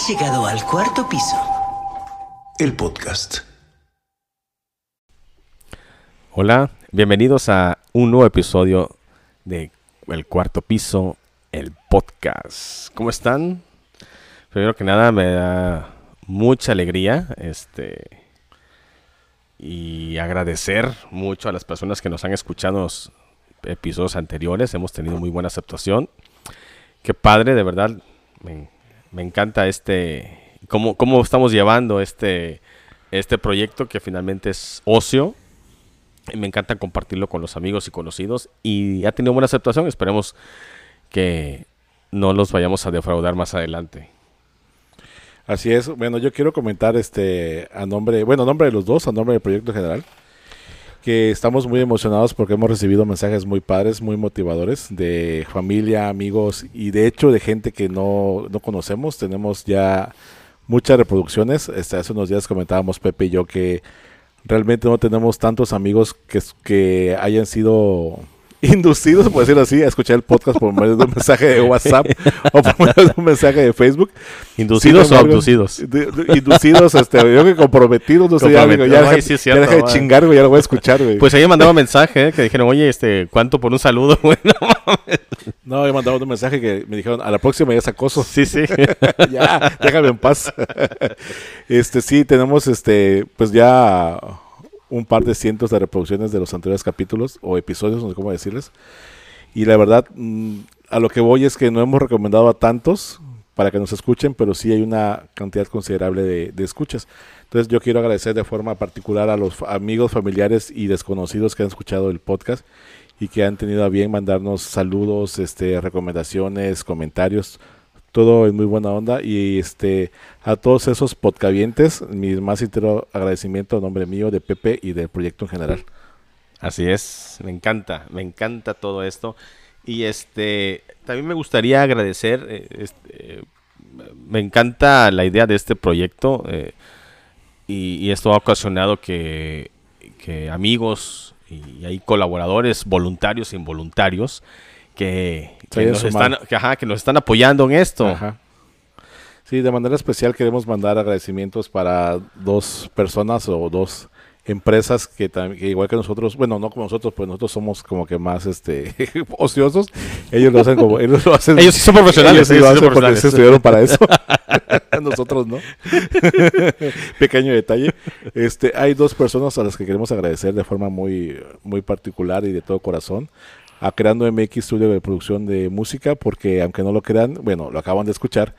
Has llegado al cuarto piso. El podcast. Hola, bienvenidos a un nuevo episodio de El Cuarto Piso, el podcast. ¿Cómo están? Primero que nada me da mucha alegría este y agradecer mucho a las personas que nos han escuchado en los episodios anteriores. Hemos tenido muy buena aceptación. Qué padre, de verdad. Me, me encanta este cómo, cómo estamos llevando este este proyecto que finalmente es ocio y me encanta compartirlo con los amigos y conocidos y ha tenido buena aceptación. Esperemos que no los vayamos a defraudar más adelante. Así es. Bueno, yo quiero comentar este a nombre, bueno, a nombre de los dos, a nombre del proyecto general, que estamos muy emocionados porque hemos recibido mensajes muy padres, muy motivadores de familia, amigos y de hecho de gente que no, no conocemos. Tenemos ya muchas reproducciones. Este, hace unos días comentábamos Pepe y yo que realmente no tenemos tantos amigos que, que hayan sido inducidos, por decirlo así, a escuchar el podcast por medio de un mensaje de WhatsApp o por medio de un mensaje de Facebook. ¿Inducidos o abducidos? inducidos, este, yo que comprometidos, no sé, ya, digo, ya, deja, sí, deja de güey. chingar, güey, ya lo voy a escuchar, güey. Pues ahí mandaba mensaje ¿eh? que dijeron, oye, este, ¿cuánto por un saludo? Bueno, no, he mandado un mensaje que me dijeron, a la próxima ya es acoso. sí, sí. ya, déjame en paz. este, sí, tenemos, este, pues ya un par de cientos de reproducciones de los anteriores capítulos o episodios, no sé cómo decirles. Y la verdad, mm, a lo que voy es que no hemos recomendado a tantos para que nos escuchen, pero sí hay una cantidad considerable de, escuchas. Entonces yo quiero agradecer de forma particular a los amigos, familiares y desconocidos que han escuchado el podcast y que han tenido a bien mandarnos saludos, este, recomendaciones, comentarios, todo en muy buena onda y este a todos esos podcavientes, mi más sincero agradecimiento a nombre mío, de Pepe y del proyecto en general. Así es, me encanta, me encanta todo esto. Y este, también me gustaría agradecer, eh, este, me encanta la idea de este proyecto eh, y, esto ha ocasionado que, que amigos y colaboradores voluntarios e involuntarios que, que nos están, que, ajá, que nos están apoyando en esto. Ajá. Sí, de manera especial queremos mandar agradecimientos para dos personas o dos empresas que, que igual que nosotros, bueno, no como nosotros, pues nosotros somos como que más este ociosos. Ellos lo hacen como ellos lo hacen. Ellos sí son profesionales, ellos ellos sí hacen son porque se estudiaron para eso. nosotros no. Pequeño detalle. Este, hay dos personas a las que queremos agradecer de forma muy muy particular y de todo corazón a Creando MX Studio de producción de música, porque aunque no lo crean, bueno, lo acaban de escuchar,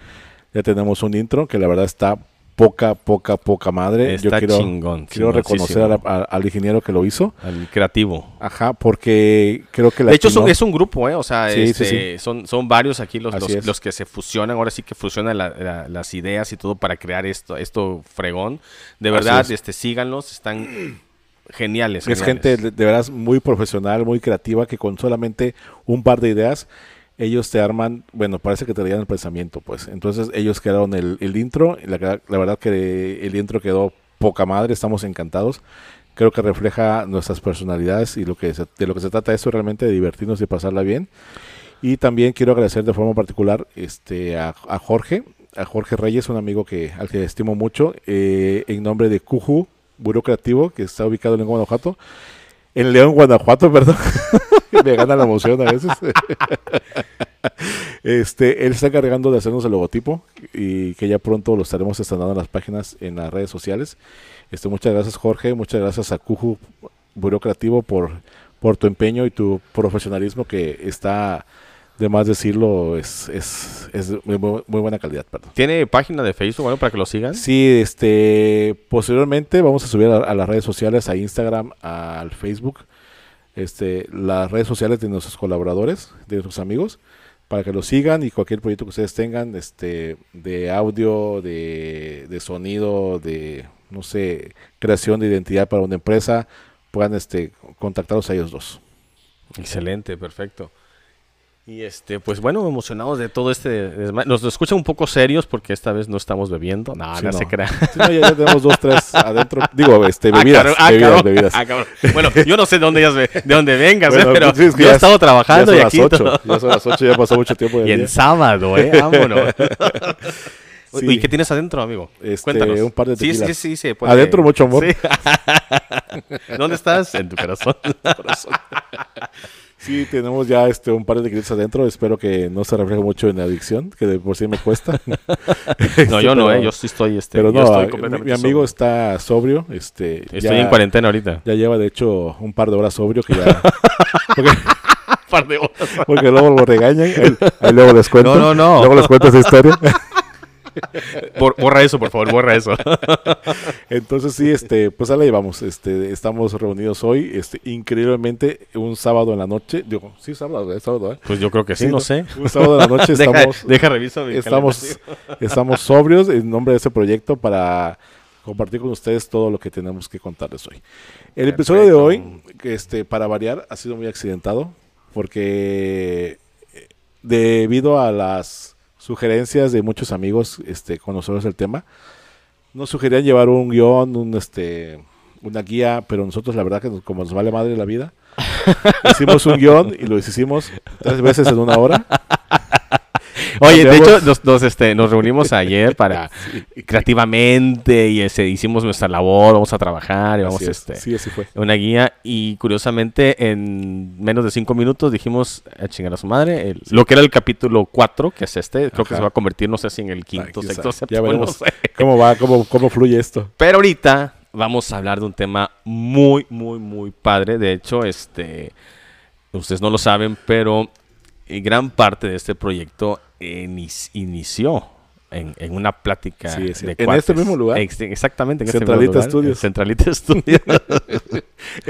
ya tenemos un intro que la verdad está poca, poca, poca madre. Está quiero, chingón, quiero reconocer a la- a- al ingeniero que lo hizo. Al creativo. Ajá, porque creo que la De hecho, son- es un grupo, ¿eh? O sea, Sí, sí, este, Son, son varios aquí los, los, los que se fusionan. Ahora sí que fusionan la- la- las ideas y todo para crear esto, esto fregón. De verdad, es. este, síganlos, están geniales. Es geniales. gente de, de veras muy profesional, muy creativa, que con solamente un par de ideas, ellos te arman, bueno, parece que te darían el pensamiento, pues. Entonces ellos crearon el, el intro, y la, la verdad que el intro quedó poca madre, estamos encantados. Creo que refleja nuestras personalidades y lo que se- de lo que se trata esto realmente de divertirnos y pasarla bien. Y también quiero agradecer de forma particular este, a, a Jorge, a Jorge Reyes, un amigo que, al que estimo mucho, eh, en nombre de Cuju, Buró Creativo, que está ubicado en Guanajuato. En León, Guanajuato, perdón. Me gana la emoción a veces. este, él está encargando de hacernos el logotipo y que ya pronto lo estaremos estrenando en las páginas, en las redes sociales. Este, muchas gracias Jorge, muchas gracias a Cuju Buró Creativo por, por tu empeño y tu profesionalismo que está, de más decirlo, es, es, es de muy, muy- muy buena calidad. Perdón. ¿Tiene página de Facebook bueno, para que lo sigan? Sí, este, posteriormente vamos a subir a, a las redes sociales, a Instagram, al Facebook, este, las redes sociales de nuestros colaboradores, de nuestros amigos, para que lo sigan y cualquier proyecto que ustedes tengan, este, de audio, de, de sonido, de, no sé, creación de identidad para una empresa, puedan, este, contactarlos a ellos dos. Excelente, perfecto. Y este, pues bueno, emocionados de todo este Nos escuchan un poco serios porque esta vez no estamos bebiendo. No, Sí, no, no. se crea. Sí, no, ya, ya tenemos dos, tres adentro. Digo, este, Ah, bebidas, cabrón, ah, bebidas, cabrón, bebidas. ah, cabrón. Bueno, yo no sé de dónde, de dónde vengas, Bueno, ¿eh? pero sí, es que yo he es- estado trabajando ya y son aquí las todo- 8, ya son las 8, ya pasó mucho tiempo del Y en sábado, ¿eh? Vámonos. Sí, Sí. ¿Y qué tienes adentro, amigo? Este, Cuéntanos. un par de sí, sí, tequilas. sí, sí, puede- Adentro mucho amor. Sí. ¿Dónde estás? En tu corazón. Sí, tenemos ya este un par de tequilas adentro. Espero que no se refleje mucho en la adicción, que de por sí me cuesta. No, yo no, eh. Yo sí estoy, este, Pero yo no, estoy mi, completamente mi amigo sobrio. está sobrio. Este, Estoy ya, en cuarentena ahorita. Ya lleva, de hecho, un par de horas sobrio que ya... porque, par de horas. porque luego lo regañan. Ahí, ahí luego les cuento. No, no, no. Luego les cuento esa historia. Bor- borra eso, por favor, borra eso. Entonces sí, este, pues ahí la llevamos. Este, estamos reunidos hoy, este, increíblemente un sábado en la noche. Digo, sí, sábado, es sábado, ¿eh? Pues yo creo que sí, Sí, no, ¿no? sé. Un sábado en la noche Deja, estamos, deja reviso mi estamos, estamos sobrios en nombre de este proyecto para compartir con ustedes todo lo que tenemos que contarles hoy. El episodio de hoy, este, para variar, ha sido muy accidentado porque eh, debido a las sugerencias de muchos amigos este, conocedores del tema, nos sugerían llevar un guion, un este una guía, pero nosotros la verdad que nos- como nos vale madre la vida, hicimos un guion y lo hicimos tres veces en una hora. Oye, de hecho, nos, nos, este, nos reunimos ayer para creativamente y ese, hicimos nuestra labor, vamos a trabajar y vamos Así es, este, sí, así fue. una guía. Y curiosamente en menos de cinco minutos dijimos a chingar a su madre el- lo que era el capítulo 4 que es este creo que se va a convertir no sé si en el Ay, quinto quién sexto séptimo Ya no veremos sé. cómo va, cómo, cómo fluye esto. pero ahorita vamos a hablar de un tema muy muy muy padre. De hecho este ustedes no lo saben pero gran parte de este proyecto inició en, en una plática Sí, de cierto. ¿En cuates. este mismo lugar? Ex- exactamente en este Centralita mismo lugar, Centralita Studios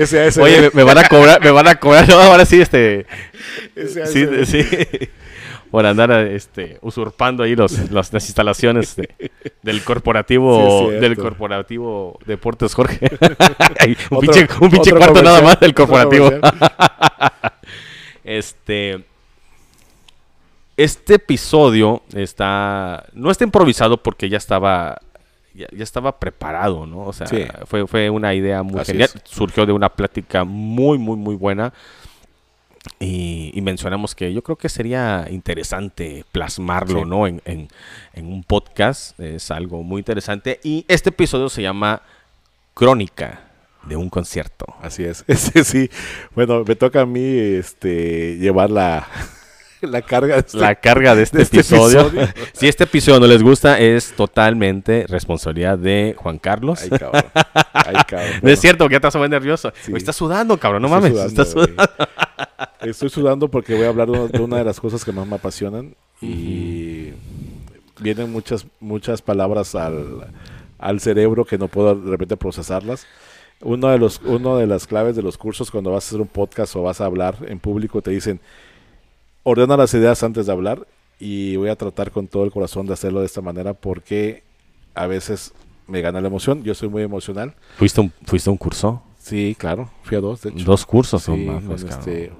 SAS. Oye, me, me van a cobrar, me van a cobrar, no, ahora sí, este, SAS. sí, sí, por andar, este, usurpando ahí los, los- las instalaciones de- del Sí, corporativo, del corporativo Deportes Jorge. Un pinche, cuarto nada más del corporativo. Este, este episodio está, no está improvisado porque ya estaba, ya, ya estaba preparado, ¿no? O sea, Sí. fue, fue una idea muy Así genial. es. Surgió de una plática muy, muy, muy buena. Y, y mencionamos que yo creo que sería interesante plasmarlo, Sí. ¿no? En, en- en un podcast. Es algo muy interesante. Y este episodio se llama Crónica de un concierto. Así es. Este, sí. Bueno, me toca a mí este, llevar la, la carga. de este- la carga de este, de este episodio. episodio. si este episodio no les gusta, es totalmente responsabilidad de Juan Carlos. Ay, cabrón. Ay, cabrón. no es cierto, que ya estás muy nervioso. Sí. Estás sudando, cabrón, no estoy mames. sudando, estás güey. sudando. Estoy sudando porque voy a hablar de una, de una de las cosas que más me apasionan y vienen muchas muchas palabras al, al cerebro que no puedo de repente procesarlas. Uno de los uno de las claves de los cursos cuando vas a hacer un podcast o vas a hablar en público te dicen ordena las ideas antes de hablar y voy a tratar con todo el corazón de hacerlo de esta manera porque a veces me gana la emoción. Yo soy muy emocional. ¿Fuiste, un, ¿Fuiste un curso? Sí, claro. Fui a dos, de hecho. Dos cursos, Sí, con cabrón. este,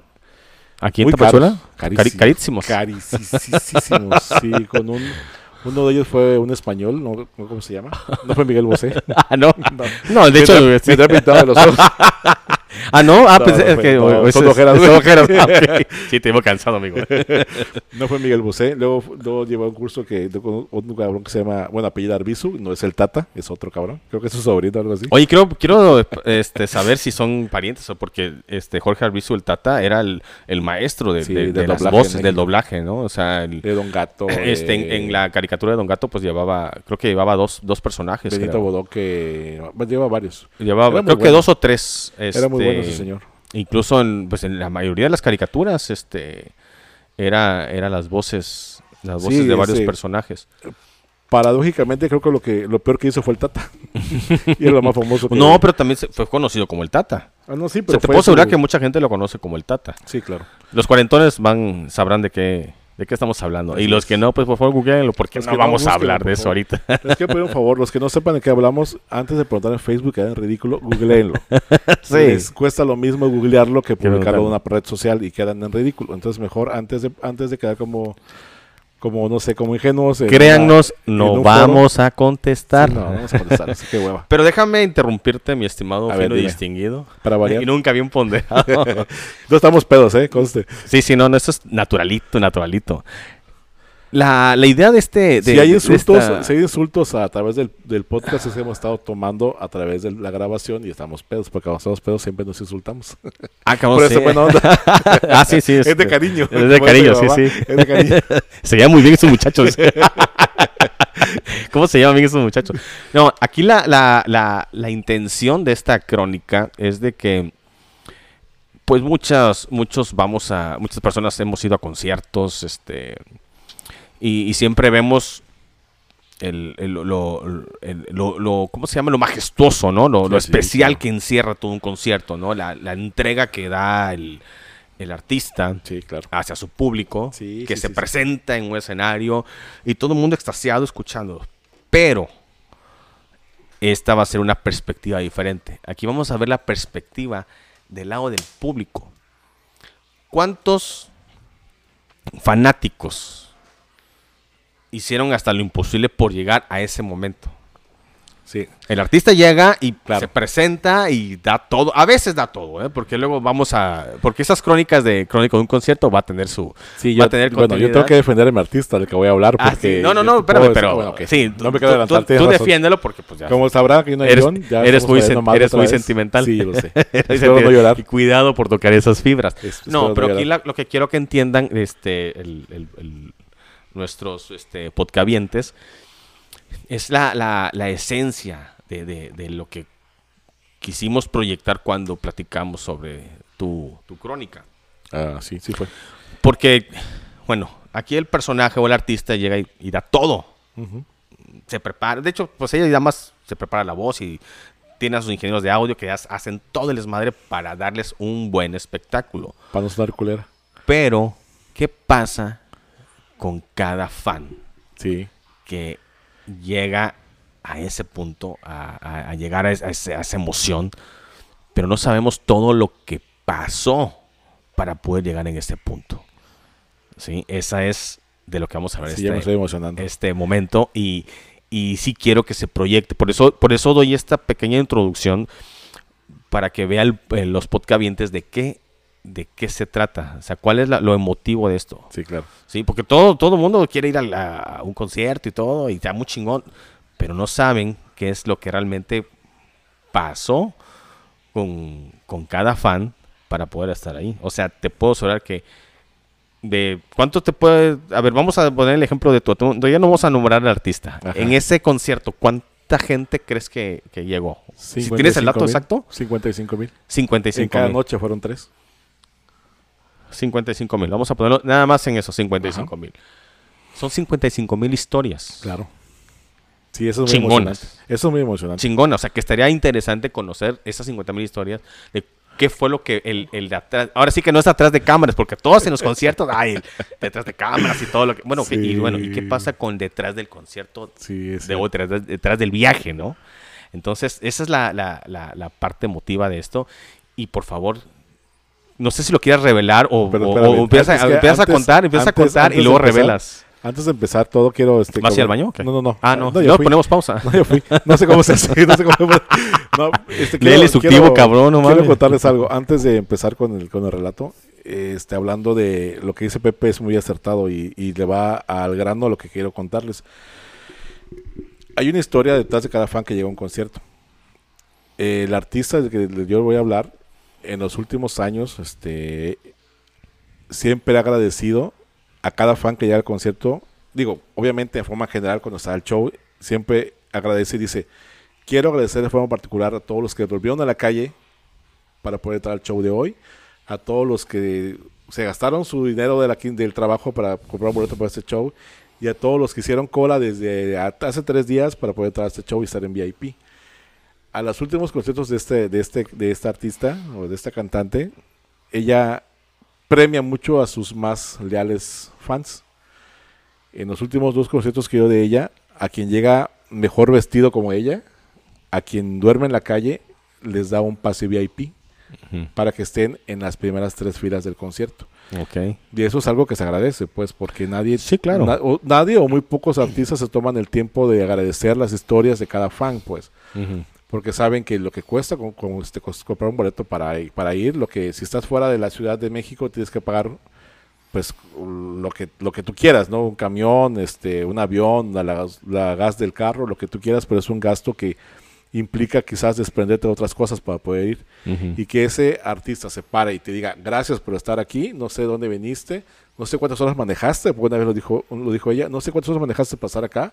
¿Aquí en Tapachula? carísimos. Carísimos, sí, con un... Uno de ellos fue un español, ¿no? ¿Cómo se llama? No fue Miguel Bosé. Ah, no. No. No, de hecho. Me sí. me de los ojos. Ah, no. Ah, No, pensé no es fue- que. no, son ojeras. Ah. Sí, te iba cansado, amigo. No fue Miguel Bosé. Luego, luego llevó un curso que con un cabrón que se llama, bueno, apellido Arbizu, no es el Tata, es otro cabrón. Creo que es su sobrino o algo así. Oye, quiero, quiero este, saber si son parientes o porque este Jorge Arbizu el Tata era el, el maestro de, Sí, de- las voces, del doblaje, ¿no? O sea, el- De Don Gato. este, en, en la caricatura de Don Gato, pues llevaba, creo que llevaba dos, dos personajes. Benito creo. Bodoque. Lleva varios. Llevaba, creo que dos o tres. Era muy este, bueno ese señor. Incluso en, pues, en la mayoría de las caricaturas, este, era, era las voces, las voces Sí, de varios ese- personajes. Paradójicamente, creo que lo que lo peor que hizo fue el Tata. y era lo más famoso que... No, pero también se- fue conocido como el Tata. Ah, no, sí, pero sea, te puedo asegurar su- que mucha gente lo conoce como el Tata. Sí, claro. Los cuarentones van, sabrán de qué, de qué estamos hablando. Y los que no, pues por favor googleenlo, porque no vamos a hablar de eso ahorita. Les quiero pedir un favor, los que no sepan de qué hablamos, antes de preguntar en Facebook, que hagan ridículo, googleenlo. sí. Les cuesta lo mismo googlearlo que publicarlo en una red social y quedan en ridículo. Entonces, mejor antes de, antes de quedar como, como, no sé, como ingenuos. en Créannos, en no vamos a contestar. Sí, no, vamos a contestar, así que hueva. Pero déjame interrumpirte, mi estimado A ver, fino y distinguido. Para variar. Y nunca bien ponderado. No estamos pedos, ¿eh? Conste. sí, sí, no, no, esto es naturalito, naturalito. La, la idea de este... De, si hay de insultos, esta- si hay insultos a través del, del podcast es que hemos estado tomando a través de la grabación y estamos pedos, porque cuando estamos pedos siempre nos insultamos. Ah, cabrón, Por sí. eso buena onda. ah, sí, sí. es de cariño. Es de cariño, sí, sí. Es de cariño. Se llama muy bien esos muchachos. ¿Cómo se llaman bien esos muchachos? No, aquí la, la, la, la intención de esta crónica es de que, pues muchas, muchos vamos a, muchas personas hemos ido a conciertos, este, y, y siempre vemos el, el- lo, el- lo- lo- ¿cómo se llama? Lo majestuoso, ¿no? Lo, lo Sí, sí, especial que encierra todo un concierto, ¿no? La, la entrega que da el, el artista claro. hacia su público, Sí, que se presenta en un escenario y todo el mundo extasiado escuchando. Pero esta va a ser una perspectiva diferente. Aquí vamos a ver la perspectiva del lado del público. ¿Cuántos fanáticos hicieron hasta lo imposible por llegar a ese momento? Sí. El artista llega y Claro. se presenta y da todo. A veces da todo, ¿eh? Porque luego vamos a... Porque esas crónicas de crónica de un concierto va a tener su... Sí, va yo, a tener bueno, yo tengo que defender a mi artista del que voy a hablar. Ah, Porque sí. No, no, no, espérame, decir- pero... bueno. Sí, no me quiero tú- adelantar. tú- tú defiéndelo porque pues ya... Como sabrá que no hay Eres, guion, ya eres muy, sen- eres muy vez. sentimental. Sí, yo lo sé. No llorar. Y cuidado por tocar esas fibras. Es- no, pero no aquí la- lo que quiero que entiendan este, el- el- el- nuestros este, podcavientes es la, la- la esencia de, de- de lo que quisimos proyectar cuando platicamos sobre tu, tu crónica. Ah, sí, sí fue. Porque, bueno, aquí el personaje o el artista llega y, y da todo. Se prepara. De hecho, pues ella más se prepara la voz y tiene a sus ingenieros de audio que hacen todo el desmadre para darles un buen espectáculo. Para no sonar culera. Pero, ¿qué pasa con cada fan Sí. que llega a ese punto, a, a- a llegar a, ese- esa emoción, pero no sabemos todo lo que pasó para poder llegar en ese punto? ¿Sí? Esa es de lo que vamos a ver Sí, este, este momento y, y sí quiero que se proyecte. Por eso, por eso doy esta pequeña introducción para que vean los podcavientes de qué, de qué se trata. O sea, cuál es la- lo emotivo de esto. Sí, claro. Sí, porque todo, todo el mundo quiere ir a, la- a un concierto y todo, y está muy chingón, pero no saben qué es lo que realmente pasó con, con cada fan para poder estar ahí. O sea, te puedo asegurar que de cuánto te puede... A ver, vamos a poner el ejemplo de tu... Ya no vamos a nombrar al artista. Ajá. En ese concierto, ¿cuánta gente crees que, que llegó? Si tienes el dato 55,000, exacto, 55 mil. 55 En cada mil. noche fueron tres. 55 mil. Vamos a ponerlo nada más en eso, 55 mil. Son 55 mil historias. Claro. Sí, eso es muy Chingonas. emocionante. Eso es muy emocionante. chingona. O sea, que estaría interesante conocer esas 50 mil historias de qué fue lo que el, el de atrás. Ahora sí que no es atrás de cámaras, porque todos en los conciertos, ay, detrás de cámaras y todo lo que. Bueno, y Sí. bueno, ¿y qué pasa con detrás del concierto? Sí, es De, o detrás, detrás del viaje, ¿no? Entonces, esa es la, la, la, la parte emotiva de esto. Y por favor. No sé si lo quieras revelar o, Pero o- espérame, o empiezas, a contar, empiezas antes- a contar y luego empezar, revelas. Antes de empezar todo, quiero... Este, ¿Vas al baño? No, no, no. Ah, no. yo fui. ponemos pausa. No, yo fui. No sé cómo se hace. No sé cómo. No, este, Lee el instructivo, cabrón, no Quiero mames. contarles algo. Antes de empezar con el, con el relato, este, hablando de lo que dice Pepe, es muy acertado y, y le va al grano a lo que quiero contarles. Hay una historia detrás de cada fan que llega a un concierto. El artista del que yo voy a hablar, en los últimos años, este, siempre ha agradecido a cada fan que llega al concierto. Digo, obviamente de forma general cuando está el show, siempre agradece y dice, quiero agradecer de forma particular a todos los que volvieron a la calle para poder entrar al show de hoy, a todos los que se gastaron su dinero de la, del trabajo para comprar un boleto para este show y a todos los que hicieron cola desde hace tres días para poder entrar a este show y estar en VIP. A los últimos conciertos de este, de este, de esta artista o de esta cantante, ella premia mucho a sus más leales fans. En los últimos dos conciertos que yo de ella, a quien llega mejor vestido como ella, a quien duerme en la calle, les da un pase VIP para que estén en las primeras tres filas del concierto. Ok. Y eso es algo que se agradece, pues, porque nadie, Sí, claro. na- o, nadie o muy pocos artistas se toman el tiempo de agradecer las historias de cada fan, pues, porque saben que lo que cuesta con, con, este, comprar un boleto para, para ir, lo que si estás fuera de la Ciudad de México tienes que pagar pues lo que lo que tú quieras, ¿no? Un camión, este, un avión, la, la- la gas del carro, lo que tú quieras, pero es un gasto que implica quizás desprenderte de otras cosas para poder ir y que ese artista se pare y te diga gracias por estar aquí, no sé dónde viniste, no sé cuántas horas manejaste, porque una vez lo dijo, lo dijo ella, no sé cuántas horas manejaste para estar acá,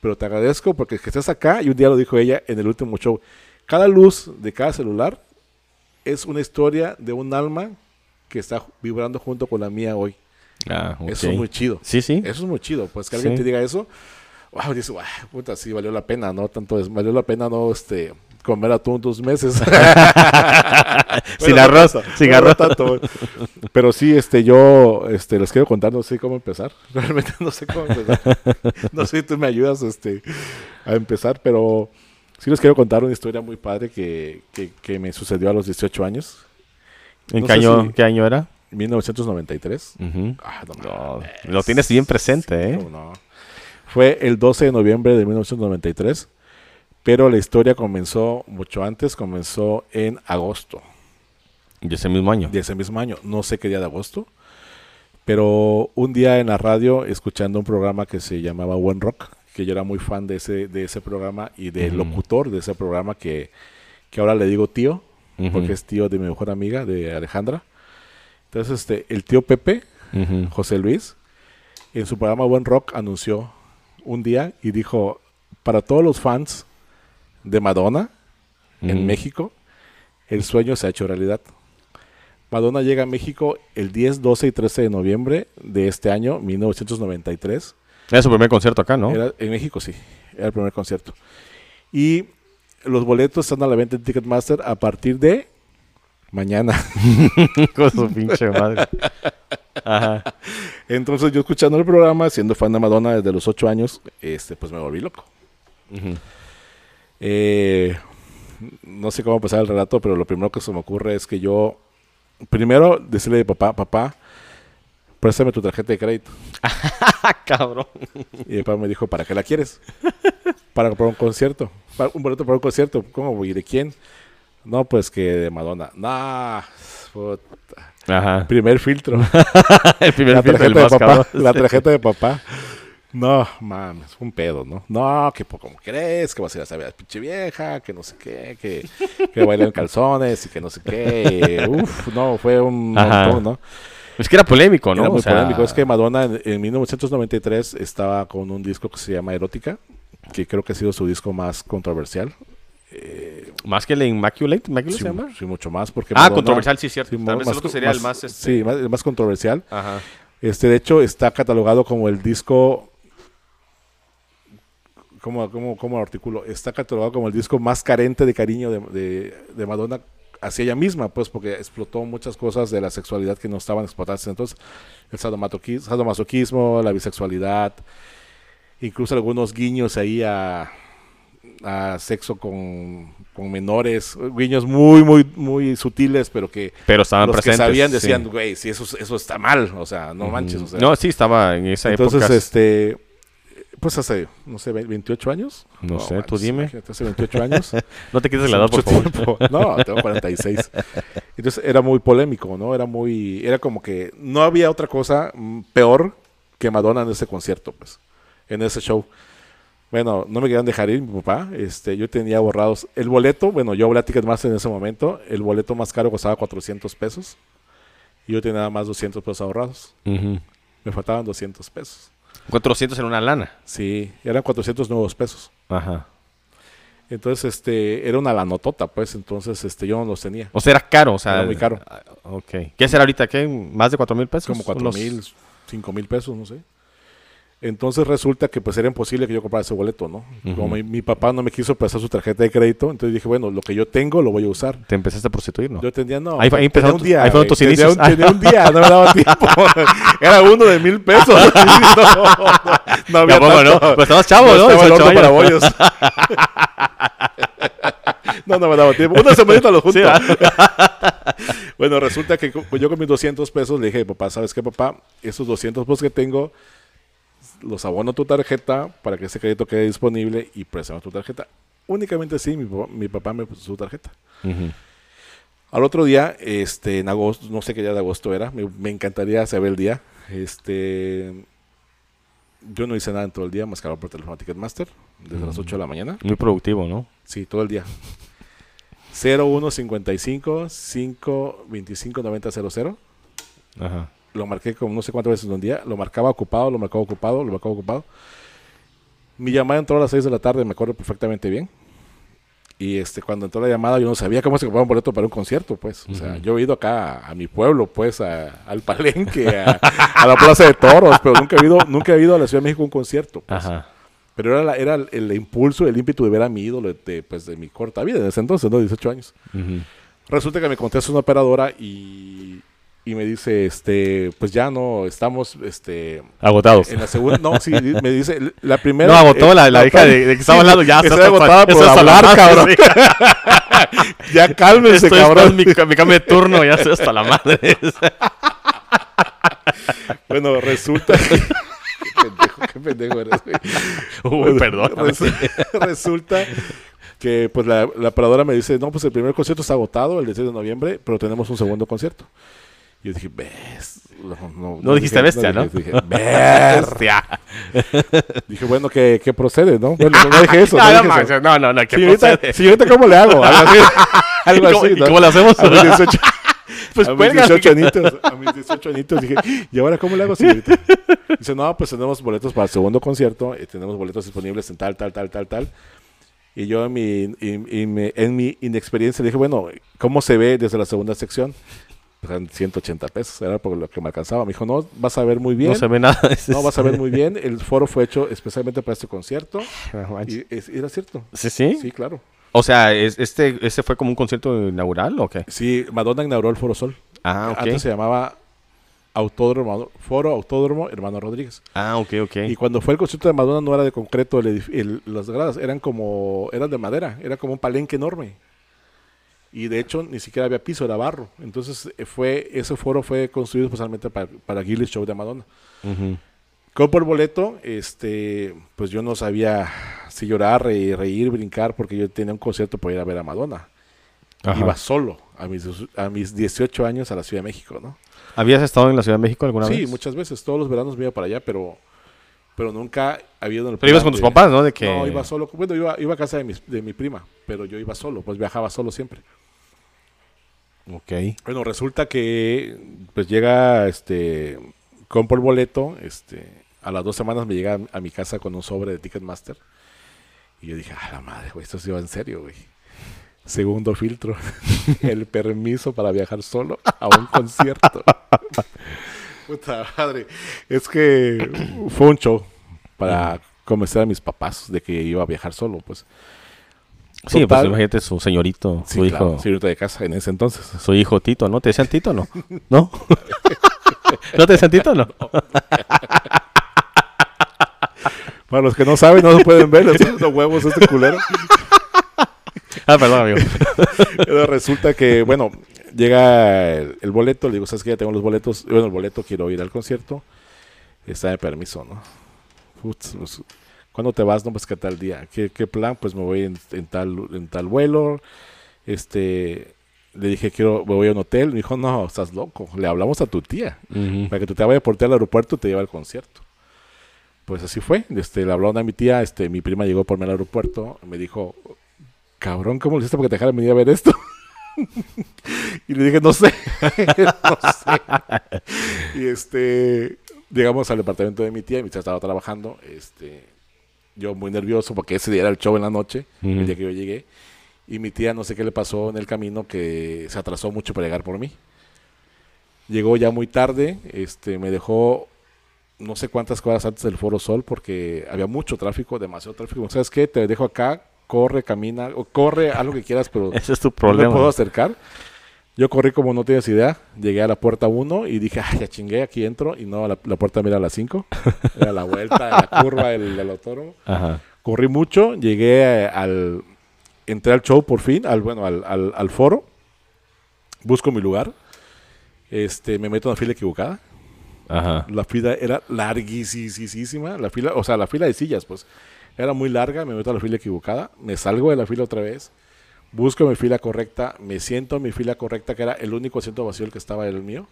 pero te agradezco porque que estés acá y un día lo dijo ella en el último show. Cada luz de cada celular es una historia de un alma que está vibrando junto con la mía hoy. Ah, ok. Eso es muy chido. Sí, sí. Eso es muy chido, pues que alguien Sí. te diga eso, wow, dices, "Guau, puta, sí valió la pena, ¿no? Tanto es, valió la pena no este comer atún dos meses. Sin Bueno, arroz, sin no arroz. tanto. Pero sí, este, yo este, les quiero contar, no sé cómo empezar. Realmente no sé cómo empezar. No sé si tú me ayudas este, a empezar, pero sí les quiero contar una historia muy padre que, que, que me sucedió a los 18 años, ¿En no qué año, si- qué año era? 1993. Ujú. Ah, no lo tienes bien presente, Sí, ¿eh? no. Fue el 12 de noviembre de 1993, pero la historia comenzó mucho antes, comenzó en agosto De ese mismo año. de ese mismo año, no sé qué día de agosto, pero un día en la radio escuchando un programa que se llamaba One Rock, que yo era muy fan de ese, de ese programa y del Ujú. locutor de ese programa que, que ahora le digo tío, Ujú. porque es tío de mi mejor amiga, de Alejandra. Entonces, este, el tío Pepe, Ujú. José Luis, en su programa Buen Rock anunció un día y dijo, para todos los fans de Madonna en. México, el sueño se ha hecho realidad. Madonna llega a México el 10, 12 y 13 de noviembre de este año, 1993. Era su primer concierto acá, ¿no? Era, en México sí, era el primer concierto. Y los boletos están a la venta en Ticketmaster a partir de mañana. Con su pinche madre. Ajá. Entonces yo escuchando el programa, siendo fan de Madonna desde los 8 años, este, pues me volví loco. Eh, no sé cómo empezar el relato, pero lo primero que se me ocurre es que yo, primero decirle a papá, papá, préstame tu tarjeta de crédito. Cabrón. Y mi papá me dijo, ¿para qué la quieres? Para comprar un concierto. Para- un boleto para un concierto. ¿Cómo? ¿Y de quién? No, pues que de Madonna. Nah, puta. Ajá. primer filtro. El primer la filtro, tarjeta de papá. La tarjeta de papá. No, mames, un pedo, ¿no? No, que ¿cómo crees? Que vas a ir a saber a la pinche vieja, que no sé qué, que, que baila en calzones y que no sé qué. Uf, no, fue un Ajá. montón, ¿no? Es que era polémico, ¿no? Era O muy sea, polémico. Es que Madonna en, en 1993 estaba con un disco que se llama Erótica, que creo que ha sido su disco más controversial. Más que el Immaculate, ¿Immaculate Sí, se llama? sí, mucho más. Porque Ah, Madonna- controversial, sí, cierto. sí, Tal vez más- el otro sería el más... este- Sí, más- el más controversial. Ajá. Este, de hecho, está catalogado como el disco. ¿Cómo, cómo, cómo lo articulo? Está catalogado como el disco más carente de cariño de, de- de Madonna hacia ella misma, pues, porque explotó muchas cosas de la sexualidad que no estaban explotadas. Entonces, el sadomasoquis- sadomasoquismo, la bisexualidad, incluso algunos guiños ahí a, a sexo con, con menores, guiños muy, muy, muy sutiles, pero que Pero estaban los presentes. que sabían sí. decían, güey, si eso, eso está mal, o sea, no manches. O sea, No, sí, estaba en esa entonces, época. este, pues hace, no sé, ve- 28 años. No sé, tú dime. Hace 28 años. No te quites la edad, por favor. tiempo. No, tengo 46. Entonces era muy polémico, ¿no? Era muy, era como que no había otra cosa mm, peor que Madonna en ese concierto, pues, en ese show. Bueno, no me querían dejar ir, mi papá. Este, yo tenía borrados el boleto. Bueno, yo hablé a Ticketmaster en ese momento. El boleto más caro costaba 400 pesos. Y yo tenía nada más 200 pesos ahorrados. Me faltaban 200 pesos. 400 en una lana. Sí, eran 400 nuevos pesos. Ajá. Entonces, este, era una lanotota, pues. Entonces, este, yo no los tenía. O sea, era caro, o sea... Era muy caro. ah, Ok. ¿Qué será ahorita? ¿Qué? ¿Más de 4 mil pesos? como cuatro Unos- mil, cinco mil pesos, no sé. Entonces resulta que pues era imposible que yo comprara ese boleto, ¿no? Como mi, mi papá no me quiso prestar su tarjeta de crédito, entonces dije, bueno, lo que yo tengo lo voy a usar. ¿Te empezaste a prostituir, no? Yo tenía, no, Ahí ahí empezaron un tus- día. ahí fueron güey. tus Tenía inicios. un- tenía un día, no me daba tiempo. Era uno de mil pesos. no, no, no había Tampoco, ¿no? tanto. Pues estabas chavo, ¿no? estaba el 18 horno para bollos. no, no me daba tiempo. Una semanita lo junto. Sí. Bueno, resulta que yo con mis 200 pesos le dije, papá, ¿sabes qué, papá? Esos 200 pesos que tengo, los abono a tu tarjeta para que ese crédito quede disponible y préstame tu tarjeta. Únicamente sí, mi papá, mi papá me puso su tarjeta. Ujú. Al otro día, este, en agosto, no sé qué día de agosto era, me, me encantaría saber el día. Este, yo no hice nada en todo el día más que hablar por teléfono a Ticketmaster, desde las 8 de la mañana. Muy productivo, ¿no? Sí, todo el día. 0155 525 9000. Ajá. Lo marqué como no sé cuántas veces en un día. Lo marcaba ocupado, lo marcaba ocupado, lo marcaba ocupado. Mi llamada entró a las 6 de la tarde, me acuerdo perfectamente bien. Y este, cuando entró la llamada, yo no sabía cómo se compraba un boleto para un concierto, pues. O sea, yo he ido acá a, a mi pueblo, pues, a- al Palenque, a, a la Plaza de Toros, pero nunca he ido, nunca he ido a la Ciudad de México a un concierto. pues. Ajá. Pero era, la- era el, el impulso, el ímpetu de ver a mi ídolo de, pues, de mi corta vida, en ese entonces, ¿no? 18 años. Resulta que me contesta una operadora y, y me dice, este, pues ya no, estamos, este, Agotados. en la segunda, no, sí, me dice, la primera... No, agotó eh, la, la hija de, de que estaba hablando. Ya está- agotada por hablar, madre, cabrón. sí. Ya cálmense, Estoy cabrón. mi, ca- mi cambio de turno, ya estoy hasta la madre. Bueno, resulta que... qué pendejo, qué pendejo eres, güey. Uy, perdón. Resu- resulta que pues la, la operadora me dice, no, pues el primer concierto está agotado el 16 de noviembre, pero tenemos un segundo concierto. Yo dije, ves. No, No dijiste bestia, ¿no? Dije, dije, bestia. dije, bueno, ¿qué, qué procede, no? Bueno, no, no dije eso. no, No, no, dije eso. no, no, no, ¿qué Señorita, procede? señorita, ¿cómo le hago? Algo así. Algo ¿Y cómo- así, y ¿no? cómo le hacemos? A mis 18, Pues a mis cuelga. 18 añitos, a mis 18 añitos dije, ¿y ahora cómo le hago, señorita? Dice, no, pues tenemos boletos para el segundo concierto, y tenemos boletos disponibles en tal, tal, tal, tal, tal. Y yo en mi, en mi, en mi inexperiencia le dije, bueno, ¿cómo se ve desde la segunda sección? Eran 180 pesos, era por lo que me alcanzaba. Me dijo, no, vas a ver muy bien. No se ve nada. No, vas a ver muy bien. El foro fue hecho especialmente para este concierto. No. Y es- era cierto. ¿Sí, sí? Sí, claro. O sea, ¿es- este, ¿este fue como un concierto inaugural o qué? Sí, Madonna inauguró el Foro Sol. Ah, ok. Antes se llamaba Autódromo, Foro Autódromo Hermano Rodríguez. Ah, ok, ok. Y cuando fue el concierto de Madonna no era de concreto, el el- las gradas eran como, eran de madera, era como un palenque enorme. Y de hecho ni siquiera había piso, era barro. Entonces eh, fue, ese foro fue construido especialmente para, para Gilly Show de Madonna. Ujú. Compro el boleto, este, pues yo no sabía si llorar, reír, reír, brincar, porque yo tenía un concierto para ir a ver a Madonna. Ajá. Iba solo a mis, a mis 18 años a la Ciudad de México, ¿no? ¿Habías estado en la Ciudad de México alguna Sí, vez? muchas veces, todos los veranos me iba para allá, pero, pero nunca había ido en el Pero ibas con tus papás, ¿no? De que... No, iba solo. Bueno, iba, iba a casa de, mis- de mi prima, pero yo iba solo, pues viajaba solo siempre. Ok. Bueno, resulta que pues llega, este, compro el boleto, este, a las dos semanas me llega a, a mi casa con un sobre de Ticketmaster. Y yo dije, ah, la madre, güey, esto se va en serio, güey. Segundo filtro, el permiso para viajar solo a un concierto. Puta madre. Es que fue un show para convencer a mis papás de que iba a viajar solo, pues. Sí, pues imagínate su señorito, Sí, su claro, hijo, señorita de casa en ese entonces. su hijo Tito, ¿no? ¿Te decían Tito no? ¿No? ¿No te decían Tito no? Para los que no saben, no se pueden ver, dando huevos este culero. Ah, perdón, amigo. Pero resulta que, bueno, llega el, el boleto, le digo, ¿sabes qué? Ya tengo los boletos. Bueno, el boleto, quiero ir al concierto. Está de permiso, ¿no? Putz, pues, ¿Cuándo te vas? No, pues, ¿qué tal día? ¿Qué, qué plan? Pues me voy en, en tal, en tal vuelo. Este, le dije, quiero, me voy a un hotel. Me dijo, no, estás loco. Le hablamos a tu tía. Para que tú te vayas por ti al aeropuerto y te lleva al concierto. Pues así fue. Este, le hablaron a mi tía, este, mi prima llegó por mí al aeropuerto, me dijo, cabrón, ¿cómo le hiciste para que te dejaran venir a ver esto? y le dije, no sé, no sé. y este, llegamos al departamento de mi tía, mi tía estaba trabajando, este, yo muy nervioso porque ese día era el show en la noche, Ujú. el día que yo llegué, y mi tía no sé qué le pasó en el camino que se atrasó mucho para llegar por mí. Llegó ya muy tarde, este, me dejó no sé cuántas horas antes del Foro Sol porque había mucho tráfico, demasiado tráfico. ¿Sabes qué? Te dejo acá, corre, camina, o corre, haz lo que quieras, pero Ese es tu no me problema. puedo acercar. Yo corrí como no tienes idea, llegué a la puerta 1 y dije, ay, ya chingué, aquí entro, y no, la, la puerta mira a las 5, era la vuelta, la curva, el, el autódromo. Ajá. Corrí mucho, llegué eh, al, entré al show por fin, al, bueno, al, al, al foro, busco mi lugar, este, me meto en la fila equivocada, Ajá. la fila era larguísima, la fila, o sea, la fila de sillas, pues, era muy larga, me meto a la fila equivocada, me salgo de la fila otra vez, busco mi fila correcta, me siento en mi fila correcta, que era el único asiento vacío el que estaba el mío.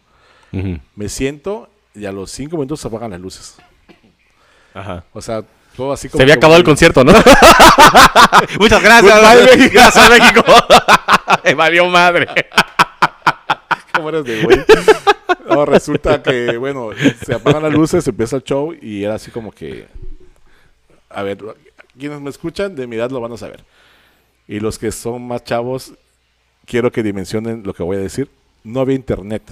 Me siento y a los cinco minutos se apagan las luces. Ajá. O sea, todo así como... Se había acabado el concierto, ¿no? Muchas gracias. Goodbye, México. Gracias, México. Me valió madre. ¿Cómo eres de güey? No, resulta que, bueno, se apagan las luces, empieza el show y era así como que. A ver, quienes me escuchan de mi edad lo van a saber. Y los que son más chavos, quiero que dimensionen lo que voy a decir. No había internet.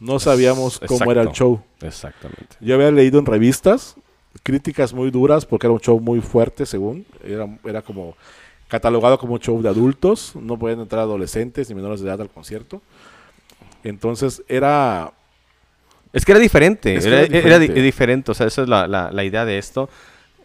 No sabíamos cómo era el show. Exactamente. Yo había leído en revistas críticas muy duras porque era un show muy fuerte, según. Era, era como catalogado como un show de adultos. No podían entrar adolescentes ni menores de edad al concierto. Entonces era... Es que era diferente, Es que era, era era di- diferente. diferente, o sea, esa es la, la- la idea de esto.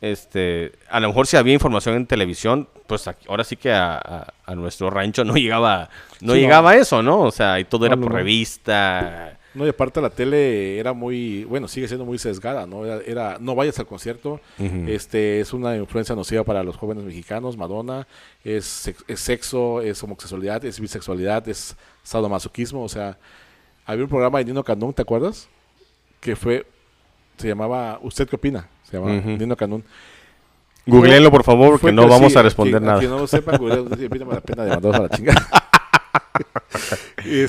Este, a lo mejor si había información en televisión, pues aquí- ahora sí que a, a- a nuestro rancho no llegaba, no Sí, no. llegaba eso, ¿no? O sea, y todo No, era por no. revista. No, y aparte la tele era muy... Bueno, sigue siendo muy sesgada, ¿no? Era, era, no vayas al concierto. Este es una influencia nociva para los jóvenes mexicanos. Madonna es, sex- es sexo, es homosexualidad, es bisexualidad, es sadomasoquismo. O sea, había un programa de Nino Canún, ¿te acuerdas? Que fue, se llamaba, ¿usted qué opina? Se. Nino Canún. Googleenlo, por favor, porque no vamos sí, a responder nada. Que no lo sepan, googleenlo, sí, la pena de mandarlos a la chingada.